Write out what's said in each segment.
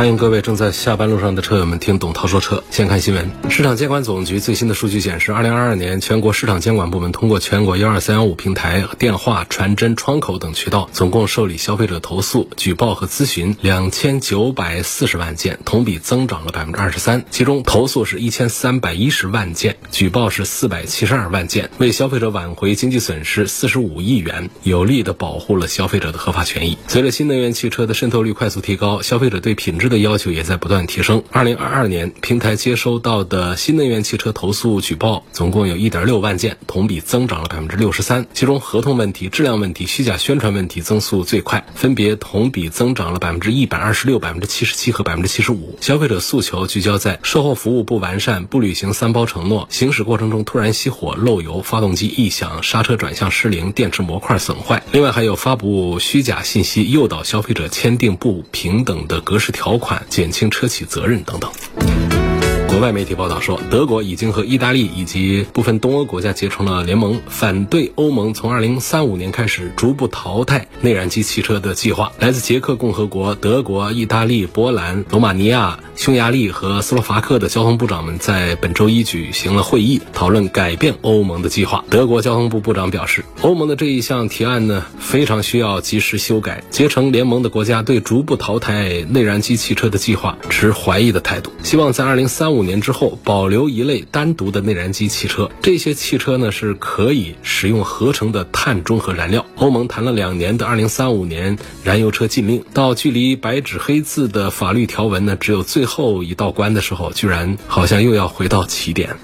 欢迎各位正在下班路上的车友们听董涛说车。先看新闻，市场监管总局最新的数据显示，二零二二年全国市场监管部门通过全国幺二三幺五平台、电话、传真、窗口等渠道，总共受理消费者投诉、举报和咨询两千九百四十万件，同比增长了百分之二十三。其中，投诉是一千三百一十万件，举报是四百七十二万件，为消费者挽回经济损失四十五亿元，有力的保护了消费者的合法权益。随着新能源汽车的渗透率快速提高，消费者对品质的要求也在不断提升。二零二二年，平台接收到的新能源汽车投诉举报总共有一点六万件，同比增长了百分之六十三。其中，合同问题、质量问题、虚假宣传问题增速最快，分别同比增长了百分之一百二十六、百分之七十七和百分之七十五。消费者诉求聚焦在售后服务不完善、不履行三包承诺、行驶过程中突然熄火、漏油、发动机异响、刹车转向失灵、电池模块损坏。另外，还有发布虚假信息、诱导消费者签订不平等的格式条减轻车企责任等等。外媒体报道说，德国已经和意大利以及部分东欧国家结成了联盟，反对欧盟从2035年开始逐步淘汰内燃机汽车的计划。来自捷克共和国、德国、意大利、波兰、罗马尼亚、匈牙利和斯洛伐克的交通部长们在本周一举行了会议，讨论改变欧盟的计划。德国交通部部长表示，欧盟的这一项提案呢，非常需要及时修改。结成联盟的国家对逐步淘汰内燃机汽车的计划持怀疑的态度，希望在2035。年年之后，保留一类单独的内燃机汽车。这些汽车呢是可以使用合成的碳中和燃料。欧盟谈了两年的2035年燃油车禁令，到距离白纸黑字的法律条文呢只有最后一道关的时候，居然好像又要回到起点。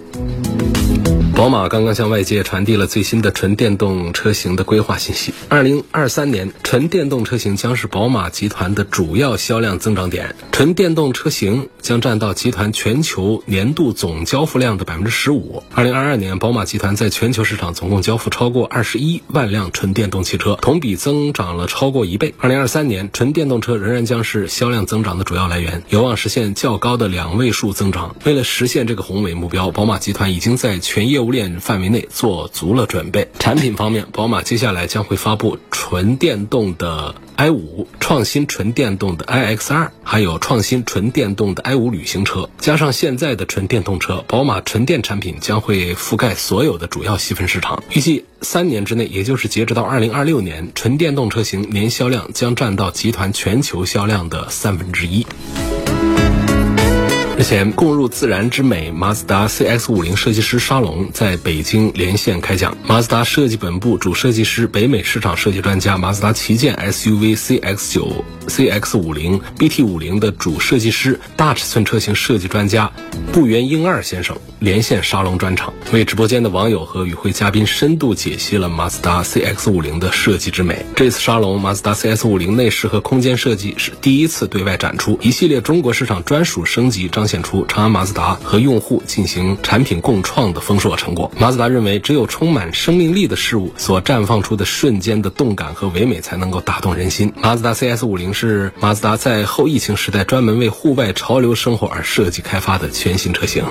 宝马刚刚向外界传递了最新的纯电动车型的规划信息。二零二三年，纯电动车型将是宝马集团的主要销量增长点。纯电动车型将占到集团全球年度总交付量的百分之十五。二零二二年，宝马集团在全球市场总共交付超过二十一万辆纯电动汽车，同比增长了超过一倍。二零二三年，纯电动车仍然将是销量增长的主要来源，有望实现较高的两位数增长。为了实现这个宏伟目标，宝马集团已经在全业务链范围内做足了准备。产品方面，宝马接下来将会发布纯电动的。i 五创新纯电动的 i x 二，还有创新纯电动的 i 五旅行车，加上现在的纯电动车，宝马纯电产品将会覆盖所有的主要细分市场。预计三年之内，也就是截止到二零二六年，纯电动车型年销量将占到集团全球销量的三分之一。日前，共入自然之美马自达 CX-50 设计师沙龙在北京连线开讲。马自达设计本部主设计师、北美市场设计专家、马自达旗舰 SUV CX-9、CX-50、BT-50 的主设计师、大尺寸车型设计专家步原英二先生连线沙龙专场，为直播间的网友和与会嘉宾深度解析了马自达 CX-50 的设计之美。这次沙龙，马自达 CX-50 内饰和空间设计是第一次对外展出，一系列中国市场专属升级彰。显出长安马自达和用户进行产品共创的丰硕成果。马自达认为，只有充满生命力的事物所绽放出的瞬间的动感和唯美，才能够打动人心。马自达 CS 五零是马自达在后疫情时代专门为户外潮流生活而设计开发的全新车型。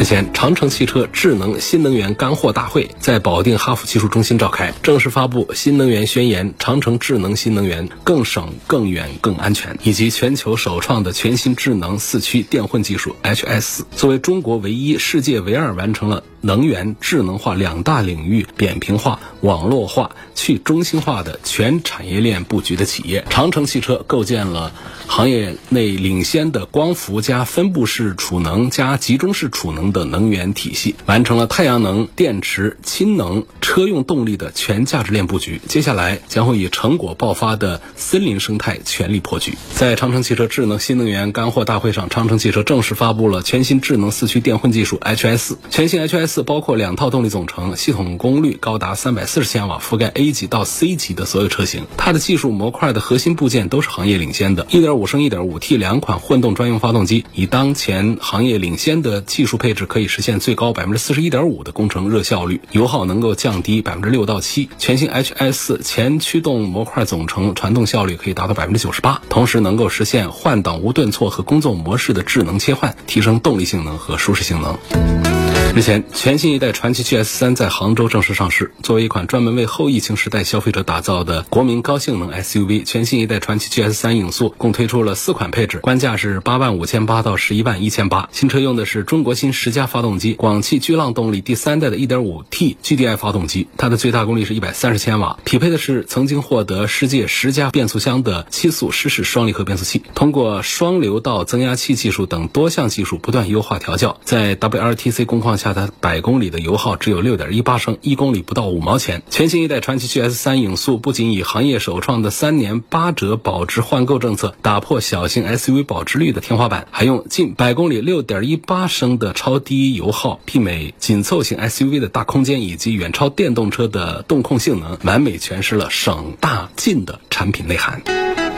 日前，长城汽车智能新能源干货大会在保定哈弗技术中心召开，正式发布新能源宣言：长城智能新能源更省、更远、更安全，以及全球首创的全新智能四驱电混技术 HS。作为中国唯一、世界唯二完成了能源智能化两大领域扁平化、网络化、去中心化的全产业链布局的企业，长城汽车构建了行业内领先的光伏加分布式储能加集中式储能。的能源体系完成了太阳能、电池、氢能、车用动力的全价值链布局。接下来将会以成果爆发的森林生态全力破局。在长城汽车智能新能源干货大会上，长城汽车正式发布了全新智能四驱电混技术 HS。全新 HS 四包括两套动力总成，系统功率高达三百四十千瓦，覆盖 A 级到 C 级的所有车型。它的技术模块的核心部件都是行业领先的，一点五升、一点五 T 两款混动专用发动机，以当前行业领先的技术配置，可以实现最高百分之四十一点五的工程热效率，油耗能够降低百分之六到七。全新 HS 前驱动模块总成传动效率可以达到百分之九十八，同时能够实现换挡无顿挫和工作模式的智能切换，提升动力性能和舒适性能。日前，全新一代传祺 GS 三在杭州正式上市。作为一款专门为后疫情时代消费者打造的国民高性能 SUV，全新一代传祺 GS 三影速共推出了四款配置，官价是八万五千八到十一万一千八。新车用的是中国新十佳发动机，广汽巨浪动力第三代的 1.5T GDI 发动机，它的最大功率是一百三十千瓦，匹配的是曾经获得世界十佳变速箱的七速湿式双离合变速器。通过双流道增压器技术等多项技术不断优化调教，在 WLTC 工况下，它百公里的油耗只有六点一八升，一公里不到五毛钱。全新一代传祺 GS 三影速不仅以行业首创的三年八折保值换购政策打破小型 SUV 保值率的天花板，还用近百公里六点一八升的超低油耗，媲美紧凑型 SUV 的大空间以及远超电动车的动控性能，完美诠释了省大劲的产品内涵。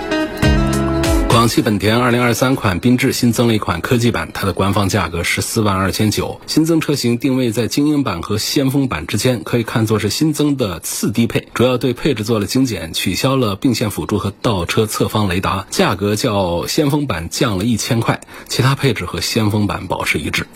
广汽本田2023款缤智新增了一款科技版，它的官方价格十四万二千九。新增车型定位在精英版和先锋版之间，可以看作是新增的次低配，主要对配置做了精简，取消了并线辅助和倒车侧方雷达，价格较先锋版降了一千块，其他配置和先锋版保持一致。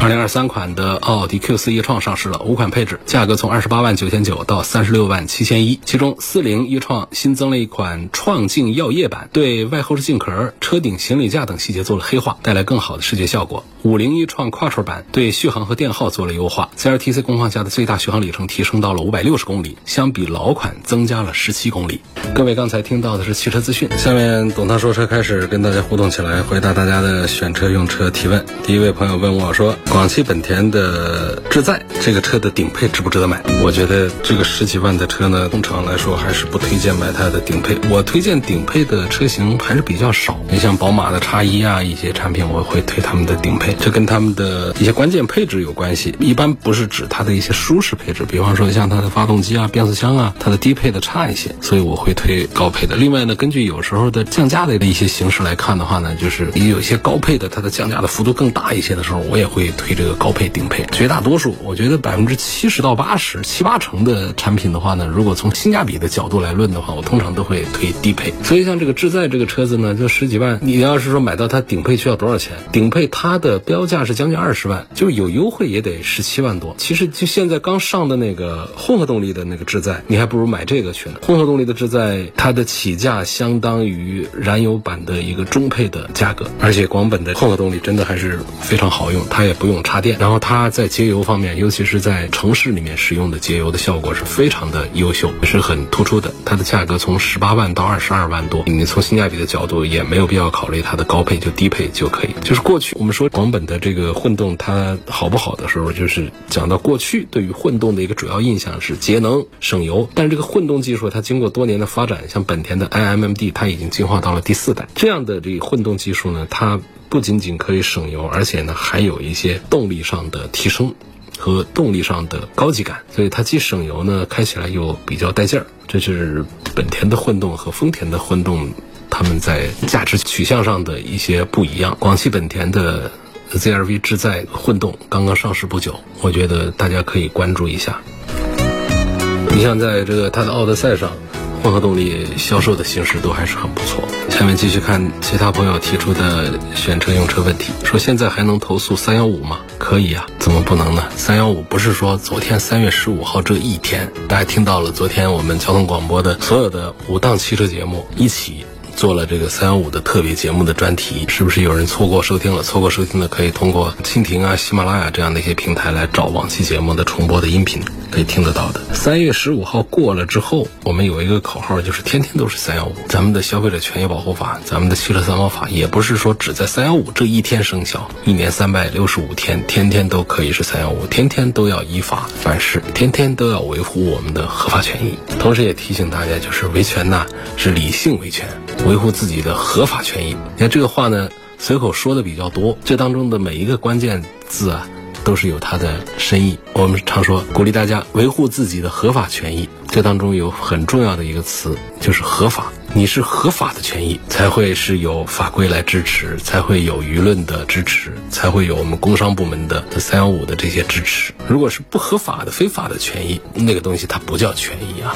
二零二三款的奥迪 Q 四 e 创上市了，五款配置，价格从二十八万九千九到三十六万七千一。其中四零 e 创新增了一款创境耀夜版，对外后视镜壳、车顶行李架等细节做了黑化，带来更好的视觉效果。五零 e 创 Quattro 版对续航和电耗做了优化，CLTC 工况下的最大续航里程提升到了五百六十公里，相比老款增加了十七公里。各位刚才听到的是汽车资讯，下面董涛说车开始跟大家互动起来，回答大家的选车用车提问。第一位朋友问我说。广汽本田的致载这个车的顶配值不值得买？我觉得这个十几万的车呢，通常来说还是不推荐买它的顶配。我推荐顶配的车型还是比较少。你像宝马的叉一啊，一些产品我会推他们的顶配，这跟他们的一些关键配置有关系。一般不是指它的一些舒适配置，比方说像它的发动机啊、变速箱啊，它的低配的差一些，所以我会推高配的。另外呢，根据有时候的降价的一些形式来看的话呢，就是也有些高配的，它的降价的幅度更大一些的时候，我也会。推这个高配顶配，绝大多数我觉得百分之七十到八十七八成的产品的话呢，如果从性价比的角度来论的话，我通常都会推低配。所以像这个致载这个车子呢，就十几万，你要是说买到它顶配需要多少钱？顶配它的标价是将近二十万，就是有优惠也得十七万多。其实就现在刚上的那个混合动力的那个致载，你还不如买这个去呢。混合动力的致载，它的起价相当于燃油版的一个中配的价格，而且广本的混合动力真的还是非常好用，它也不。用插电，然后它在节油方面，尤其是在城市里面使用的节油的效果是非常的优秀，是很突出的。它的价格从十八万到二十二万多，你从性价比的角度也没有必要考虑它的高配，就低配就可以。就是过去我们说广本的这个混动它好不好的时候，就是讲到过去对于混动的一个主要印象是节能省油，但是这个混动技术它经过多年的发展，像本田的 iMMD 它已经进化到了第四代，这样的这个混动技术呢，它。不仅仅可以省油，而且呢还有一些动力上的提升和动力上的高级感，所以它既省油呢，开起来又比较带劲儿。这是本田的混动和丰田的混动，他们在价值取向上的一些不一样。广汽本田的 ZR-V 致在混动刚刚上市不久，我觉得大家可以关注一下。你像在这个它的奥德赛上。混合动力销售的形势都还是很不错。下面继续看其他朋友提出的选车用车问题，说现在还能投诉三幺五吗？可以啊，怎么不能呢？三幺五不是说昨天三月十五号这一天，大家听到了昨天我们交通广播的所有的五档汽车节目一起。做了这个三幺五的特别节目的专题，是不是有人错过收听了？错过收听的可以通过蜻蜓啊、喜马拉雅这样的一些平台来找往期节目的重播的音频，可以听得到的。三月十五号过了之后，我们有一个口号，就是天天都是三幺五。咱们的消费者权益保护法，咱们的汽车三包法，也不是说只在三幺五这一天生效，一年三百六十五天，天天都可以是三幺五，天天都要依法办事，天天都要维护我们的合法权益。同时也提醒大家，就是维权呐，是理性维权。维护自己的合法权益。你看这个话呢，随口说的比较多，这当中的每一个关键字啊。都是有它的深意。我们常说鼓励大家维护自己的合法权益，这当中有很重要的一个词就是合法。你是合法的权益，才会是有法规来支持，才会有舆论的支持，才会有我们工商部门的三幺五的这些支持。如果是不合法的、非法的权益，那个东西它不叫权益啊。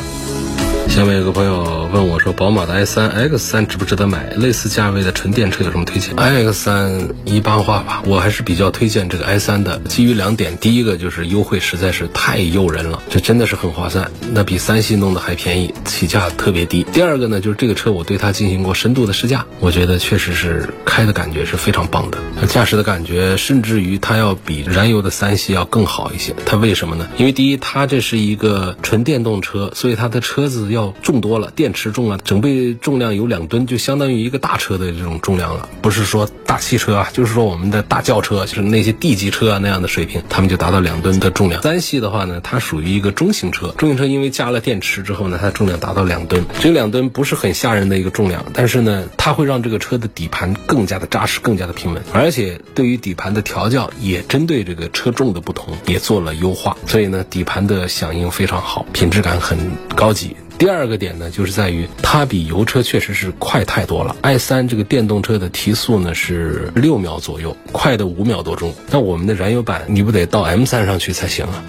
下面有个朋友问我说：“宝马的 i 三 X 三值不值得买？类似价位的纯电车有什么推荐？”iX 三一般化吧，我还是比较推荐这个 i 三的。基于两点，第一个就是优惠实在是太诱人了，这真的是很划算，那比三系弄的还便宜，起价特别低。第二个呢，就是这个车我对它进行过深度的试驾，我觉得确实是开的感觉是非常棒的，驾驶的感觉甚至于它要比燃油的三系要更好一些。它为什么呢？因为第一，它这是一个纯电动车，所以它的车子要重多了，电池重了，整备重量有两吨，就相当于一个大车的这种重量了。不是说大汽车啊，就是说我们的大轿车，就是那些 D 级车啊那样的水平，他们就达到两吨的重量。三系的话呢，它属于一个中型车，中型车因为加了电池之后呢，它重量达到两吨。这两吨不是很吓人的一个重量，但是呢，它会让这个车的底盘更加的扎实，更加的平稳，而且对于底盘的调教也针对这个车重的不同也做了优化，所以呢，底盘的响应非常好，品质感很高级。第二个点呢，就是在于它比油车确实是快太多了。i 三这个电动车的提速呢是六秒左右，快的五秒多钟。那我们的燃油版你不得到 M 三上去才行啊？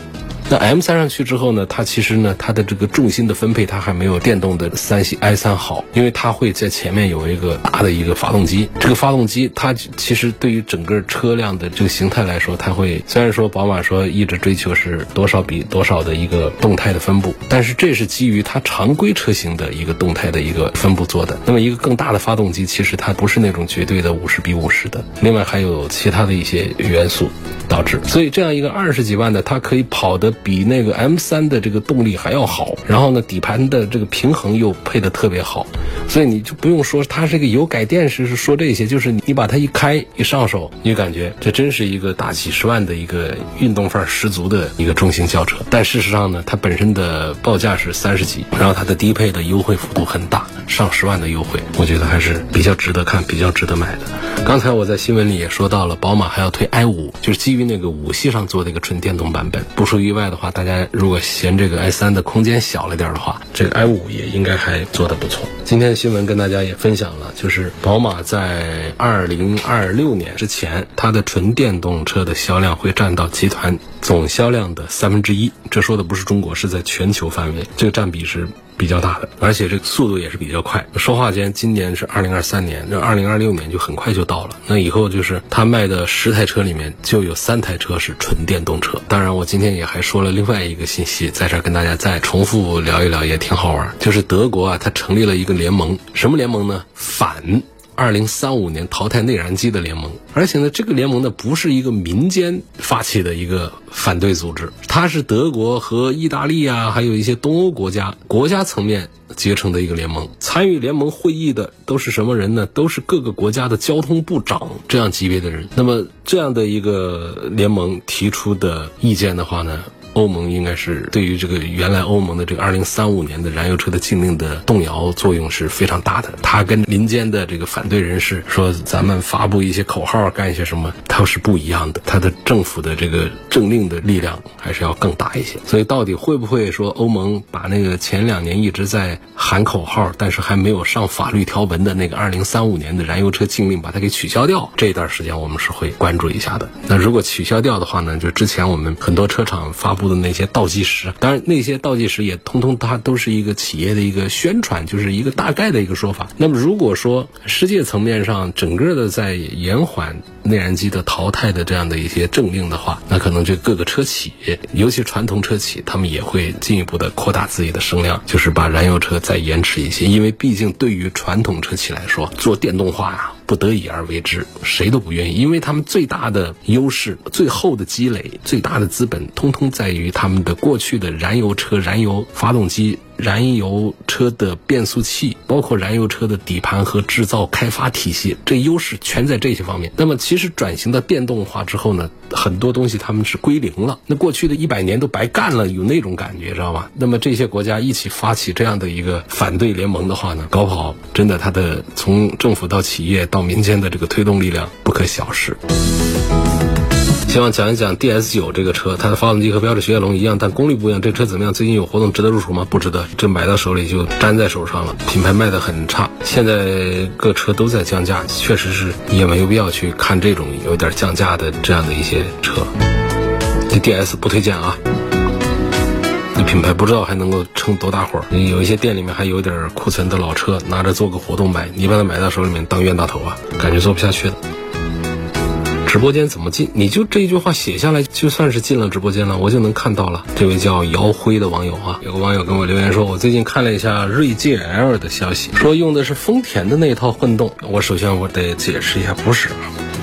那 M 三上去之后呢，它其实呢，它的这个重心的分配，它还没有电动的三系 i 三好，因为它会在前面有一个大的一个发动机。这个发动机它其实对于整个车辆的这个形态来说，它会虽然说宝马说一直追求是多少比多少的一个动态的分布，但是这是基于它常规车型的一个动态的一个分布做的。那么一个更大的发动机，其实它不是那种绝对的五十比五十的，另外还有其他的一些元素导致。所以这样一个二十几万的，它可以跑的。比那个 M 三的这个动力还要好，然后呢，底盘的这个平衡又配的特别好，所以你就不用说它是个油改电式，是说这些，就是你把它一开一上手，你就感觉这真是一个大几十万的一个运动范儿十足的一个中型轿车。但事实上呢，它本身的报价是三十几，然后它的低配的优惠幅度很大，上十万的优惠，我觉得还是比较值得看，比较值得买的。刚才我在新闻里也说到了，宝马还要推 i 五，就是基于那个五系上做的一个纯电动版本，不出意外。的话，大家如果嫌这个 i 三的空间小了点的话，这个 i 五也应该还做得不错。今天新闻跟大家也分享了，就是宝马在二零二六年之前，它的纯电动车的销量会占到集团总销量的三分之一。这说的不是中国，是在全球范围，这个占比是。比较大的，而且这个速度也是比较快。说话间，今年是二零二三年，那二零二六年就很快就到了。那以后就是他卖的十台车里面就有三台车是纯电动车。当然，我今天也还说了另外一个信息，在这跟大家再重复聊一聊，也挺好玩。就是德国啊，它成立了一个联盟，什么联盟呢？反。二零三五年淘汰内燃机的联盟，而且呢，这个联盟呢不是一个民间发起的一个反对组织，它是德国和意大利啊，还有一些东欧国家国家层面结成的一个联盟。参与联盟会议的都是什么人呢？都是各个国家的交通部长这样级别的人。那么这样的一个联盟提出的意见的话呢？欧盟应该是对于这个原来欧盟的这个二零三五年的燃油车的禁令的动摇作用是非常大的。他跟民间的这个反对人士说，咱们发布一些口号，干一些什么，它是不一样的。它的政府的这个政令的力量还是要更大一些。所以到底会不会说欧盟把那个前两年一直在喊口号，但是还没有上法律条文的那个二零三五年的燃油车禁令把它给取消掉？这段时间我们是会关注一下的。那如果取消掉的话呢，就之前我们很多车厂发布。的那些倒计时，当然那些倒计时也通通它都是一个企业的一个宣传，就是一个大概的一个说法。那么如果说世界层面上整个的在延缓内燃机的淘汰的这样的一些政令的话，那可能这各个车企，尤其传统车企，他们也会进一步的扩大自己的声量，就是把燃油车再延迟一些，因为毕竟对于传统车企来说，做电动化呀。不得已而为之，谁都不愿意，因为他们最大的优势、最后的积累、最大的资本，通通在于他们的过去的燃油车、燃油发动机。燃油车的变速器，包括燃油车的底盘和制造开发体系，这优势全在这些方面。那么，其实转型到电动化之后呢，很多东西他们是归零了。那过去的一百年都白干了，有那种感觉，知道吧？那么这些国家一起发起这样的一个反对联盟的话呢，搞不好真的，它的从政府到企业到民间的这个推动力量不可小视。希望讲一讲 DS 九这个车，它的发动机和标致雪铁龙一样，但功率不一样。这车怎么样？最近有活动，值得入手吗？不值得，这买到手里就粘在手上了。品牌卖的很差，现在各车都在降价，确实是也没有必要去看这种有点降价的这样的一些车。这 DS 不推荐啊。这品牌不知道还能够撑多大会儿？有一些店里面还有点库存的老车，拿着做个活动卖，你把它买到手里面当冤大头啊，感觉做不下去了。直播间怎么进？你就这一句话写下来，就算是进了直播间了，我就能看到了。这位叫姚辉的网友啊，有个网友跟我留言说，我最近看了一下锐界 L 的消息，说用的是丰田的那一套混动。我首先我得解释一下，不是。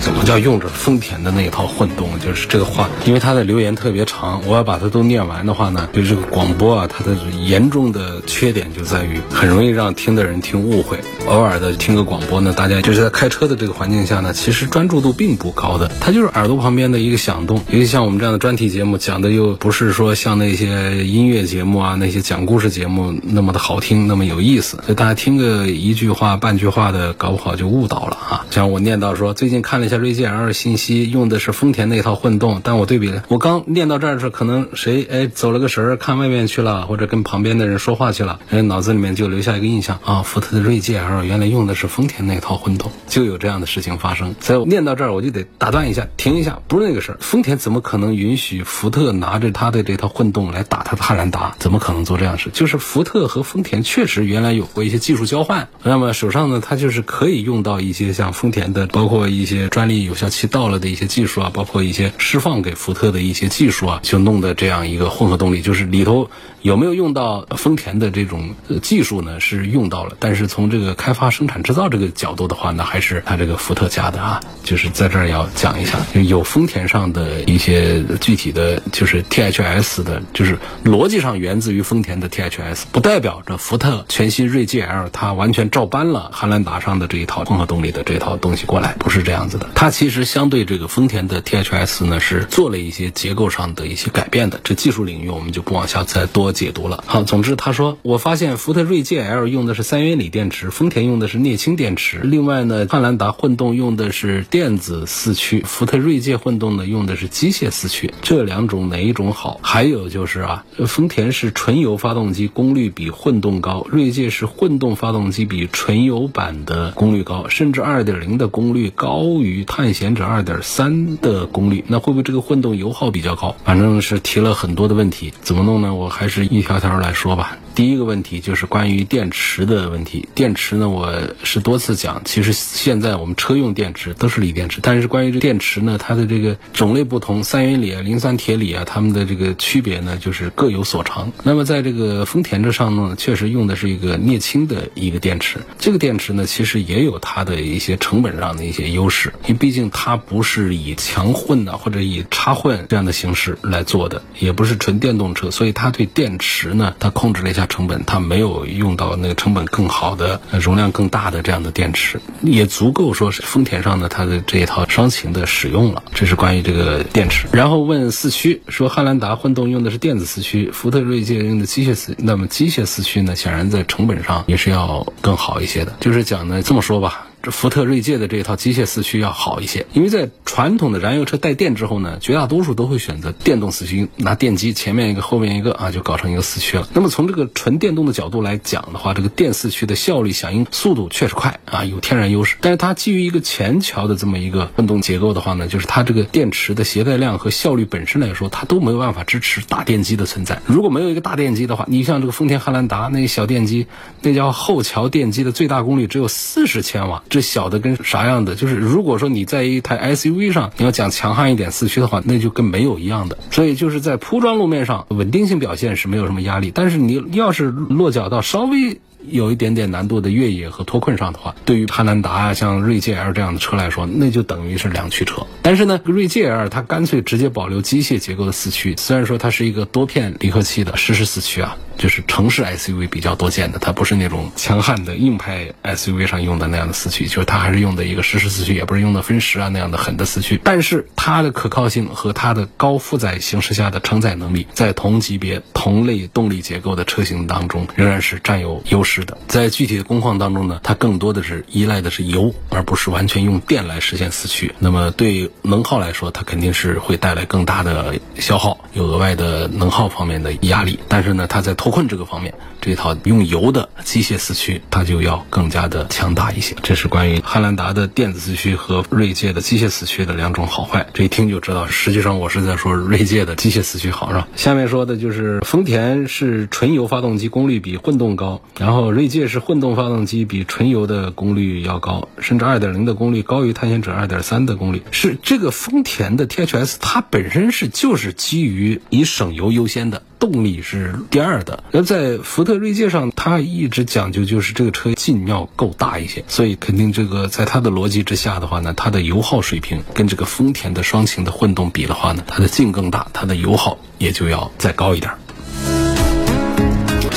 怎么叫用着丰田的那一套混动？就是这个话，因为他的留言特别长，我要把它都念完的话呢，就这个广播啊，它的严重的缺点就在于很容易让听的人听误会。偶尔的听个广播呢，大家就是在开车的这个环境下呢，其实专注度并不高的，它就是耳朵旁边的一个响动。尤其像我们这样的专题节目，讲的又不是说像那些音乐节目啊、那些讲故事节目那么的好听、那么有意思，所以大家听个一句话、半句话的，搞不好就误导了啊。像我念到说，最近看了。锐界 L 信息用的是丰田那套混动，但我对比了，我刚念到这儿的时候，可能谁哎走了个神儿，看外面去了，或者跟旁边的人说话去了，哎脑子里面就留下一个印象啊，福特的锐界 L 原来用的是丰田那套混动，就有这样的事情发生。所以我念到这儿，我就得打断一下，停一下，不是那个事儿。丰田怎么可能允许福特拿着他的这套混动来打他的汉兰达？怎么可能做这样事？就是福特和丰田确实原来有过一些技术交换，那么手上呢，他就是可以用到一些像丰田的，包括一些专。力有效期到了的一些技术啊，包括一些释放给福特的一些技术啊，就弄的这样一个混合动力，就是里头有没有用到丰田的这种技术呢？是用到了，但是从这个开发、生产、制造这个角度的话呢，还是它这个福特家的啊，就是在这儿要讲一下，有丰田上的一些具体的就是 THS 的，就是逻辑上源自于丰田的 THS，不代表着福特全新锐界 L 它完全照搬了汉兰达上的这一套混合动力的这套东西过来，不是这样子的。它其实相对这个丰田的 THS 呢，是做了一些结构上的一些改变的。这技术领域我们就不往下再多解读了。好，总之他说，我发现福特锐界 L 用的是三元锂电池，丰田用的是镍氢电池。另外呢，汉兰达混动用的是电子四驱，福特锐界混动呢用的是机械四驱。这两种哪一种好？还有就是啊，丰田是纯油发动机，功率比混动高；锐界是混动发动机，比纯油版的功率高，甚至二点零的功率高于。探险者二点三的功率，那会不会这个混动油耗比较高？反正是提了很多的问题，怎么弄呢？我还是一条条来说吧。第一个问题就是关于电池的问题。电池呢，我是多次讲，其实现在我们车用电池都是锂电池，但是关于这电池呢，它的这个种类不同，三元锂啊、磷酸铁锂啊，它们的这个区别呢，就是各有所长。那么在这个丰田这上呢，确实用的是一个镍氢的一个电池。这个电池呢，其实也有它的一些成本上的一些优势，因为毕竟它不是以强混的或者以插混这样的形式来做的，也不是纯电动车，所以它对电池呢，它控制了一下。它成本它没有用到那个成本更好的、容量更大的这样的电池，也足够说是丰田上的它的这一套双擎的使用了。这是关于这个电池。然后问四驱，说汉兰达混动用的是电子四驱，福特锐界用的机械四，那么机械四驱呢，显然在成本上也是要更好一些的。就是讲呢，这么说吧。这福特锐界的这一套机械四驱要好一些，因为在传统的燃油车带电之后呢，绝大多数都会选择电动四驱，拿电机前面一个后面一个啊，就搞成一个四驱了。那么从这个纯电动的角度来讲的话，这个电四驱的效率、响应速度确实快啊，有天然优势。但是它基于一个前桥的这么一个混动结构的话呢，就是它这个电池的携带量和效率本身来说，它都没有办法支持大电机的存在。如果没有一个大电机的话，你像这个丰田汉兰达那小电机，那叫后桥电机的最大功率只有四十千瓦。这小的跟啥样的？就是如果说你在一台 SUV 上，你要讲强悍一点四驱的话，那就跟没有一样的。所以就是在铺装路面上，稳定性表现是没有什么压力。但是你要是落脚到稍微。有一点点难度的越野和脱困上的话，对于汉兰达啊，像锐界 L 这样的车来说，那就等于是两驱车。但是呢，锐界 L 它干脆直接保留机械结构的四驱，虽然说它是一个多片离合器的实时四驱啊，就是城市 SUV 比较多见的，它不是那种强悍的硬派 SUV 上用的那样的四驱，就是它还是用的一个实时四驱，也不是用的分时啊那样的狠的四驱。但是它的可靠性和它的高负载形势下的承载能力，在同级别同类动力结构的车型当中，仍然是占有优势。是的，在具体的工况当中呢，它更多的是依赖的是油，而不是完全用电来实现四驱。那么对能耗来说，它肯定是会带来更大的消耗，有额外的能耗方面的压力。但是呢，它在脱困这个方面，这套用油的机械四驱，它就要更加的强大一些。这是关于汉兰达的电子四驱和锐界的机械四驱的两种好坏。这一听就知道，实际上我是在说锐界的机械四驱好，是吧？下面说的就是丰田是纯油发动机功率比混动高，然后锐界是混动发动机比纯油的功率要高，甚至2.0的功率高于探险者2.3的功率。是这个丰田的 THS，它本身是就是基于以省油优先的。动力是第二的，那在福特锐界上，它一直讲究就是这个车劲要够大一些，所以肯定这个在它的逻辑之下的话呢，它的油耗水平跟这个丰田的双擎的混动比的话呢，它的劲更大，它的油耗也就要再高一点。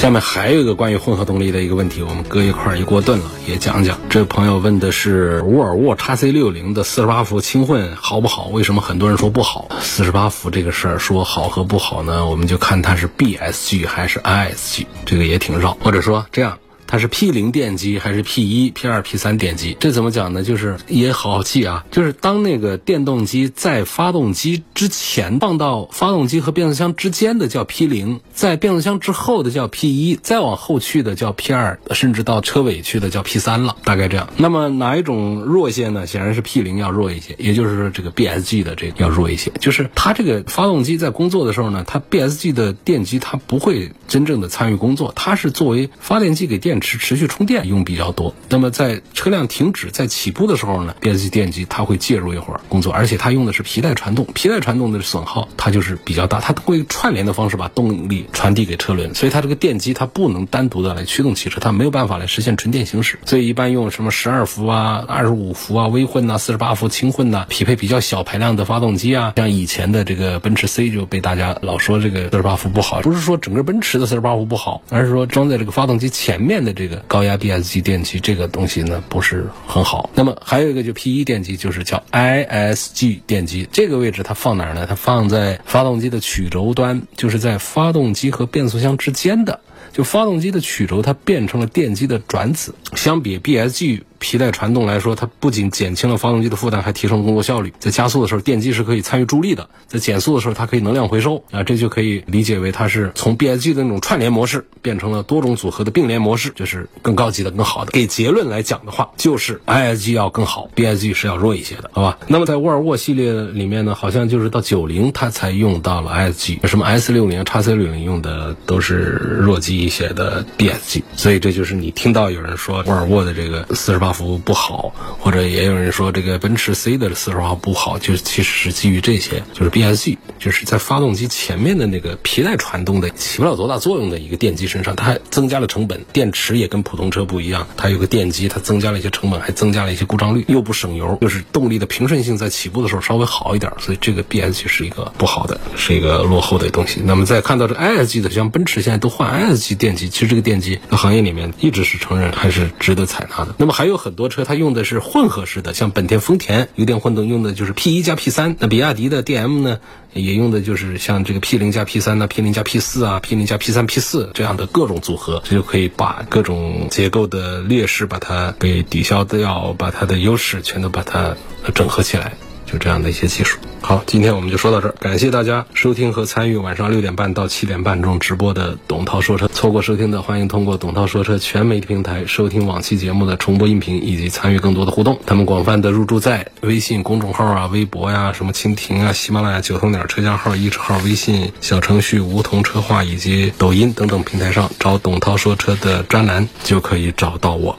下面还有一个关于混合动力的一个问题，我们搁一块儿一锅炖了，也讲讲。这位朋友问的是沃尔沃 x C 六零的四十八伏轻混好不好？为什么很多人说不好？四十八伏这个事儿说好和不好呢？我们就看它是 BSG 还是 ISG，这个也挺绕。或者说这样。它是 P 零电机还是 P 一、P 二、P 三电机？这怎么讲呢？就是也好好记啊。就是当那个电动机在发动机之前放到发动机和变速箱之间的叫 P 零，在变速箱之后的叫 P 一，再往后去的叫 P 二，甚至到车尾去的叫 P 三了。大概这样。那么哪一种弱些呢？显然是 P 零要弱一些，也就是说这个 BSG 的这个要弱一些。就是它这个发动机在工作的时候呢，它 BSG 的电机它不会真正的参与工作，它是作为发电机给电。持持续充电用比较多，那么在车辆停止在起步的时候呢，BSG 电机它会介入一会儿工作，而且它用的是皮带传动，皮带传动的损耗它就是比较大，它会串联的方式把动力传递给车轮，所以它这个电机它不能单独的来驱动汽车，它没有办法来实现纯电行驶，所以一般用什么十二伏啊、二十五伏啊、微混呐、四十八伏轻混呐，匹配比较小排量的发动机啊，像以前的这个奔驰 C 就被大家老说这个四十八伏不好，不是说整个奔驰的四十八伏不好，而是说装在这个发动机前面的。这个高压 BSG 电机这个东西呢不是很好。那么还有一个就 P1 电机，就是叫 ISG 电机。这个位置它放哪儿呢？它放在发动机的曲轴端，就是在发动机和变速箱之间的。就发动机的曲轴它变成了电机的转子。相比 BSG。皮带传动来说，它不仅减轻了发动机的负担，还提升工作效率。在加速的时候，电机是可以参与助力的；在减速的时候，它可以能量回收啊，这就可以理解为它是从 BSG 的那种串联模式变成了多种组合的并联模式，就是更高级的、更好的。给结论来讲的话，就是 ISG 要更好，BSG 是要弱一些的，好吧？那么在沃尔沃系列里面呢，好像就是到九零它才用到了 ISG，什么 S 六零、叉 C 六零用的都是弱机一些的 BSG，所以这就是你听到有人说沃尔沃的这个四十八。服务不好，或者也有人说这个奔驰 C 的四十号不好，就其实是基于这些，就是 BSG，就是在发动机前面的那个皮带传动的起不了多大作用的一个电机身上，它还增加了成本。电池也跟普通车不一样，它有个电机，它增加了一些成本，还增加了一些故障率，又不省油，就是动力的平顺性在起步的时候稍微好一点，所以这个 BSG 是一个不好的，是一个落后的东西。那么再看到这 ISG 的，像奔驰现在都换 ISG 电机，其实这个电机在行业里面一直是承认还是值得采纳的。那么还有。很多车它用的是混合式的，像本田、丰田油电混动用的就是 P 一加 P 三。那比亚迪的 DM 呢，也用的就是像这个 P 零加 P 三呢、P 零加 P 四啊、P 零加 P 三、P 四这样的各种组合，这就可以把各种结构的劣势把它给抵消掉，把它的优势全都把它整合起来。就这样的一些技术。好，今天我们就说到这儿，感谢大家收听和参与晚上六点半到七点半中直播的董涛说车。错过收听的，欢迎通过董涛说车全媒体平台收听往期节目的重播音频，以及参与更多的互动。他们广泛的入驻在微信公众号啊、微博呀、什么蜻蜓啊、喜马拉雅、九头鸟车架号、一车号、微信小程序梧桐车话以及抖音等等平台上，找董涛说车的专栏就可以找到我。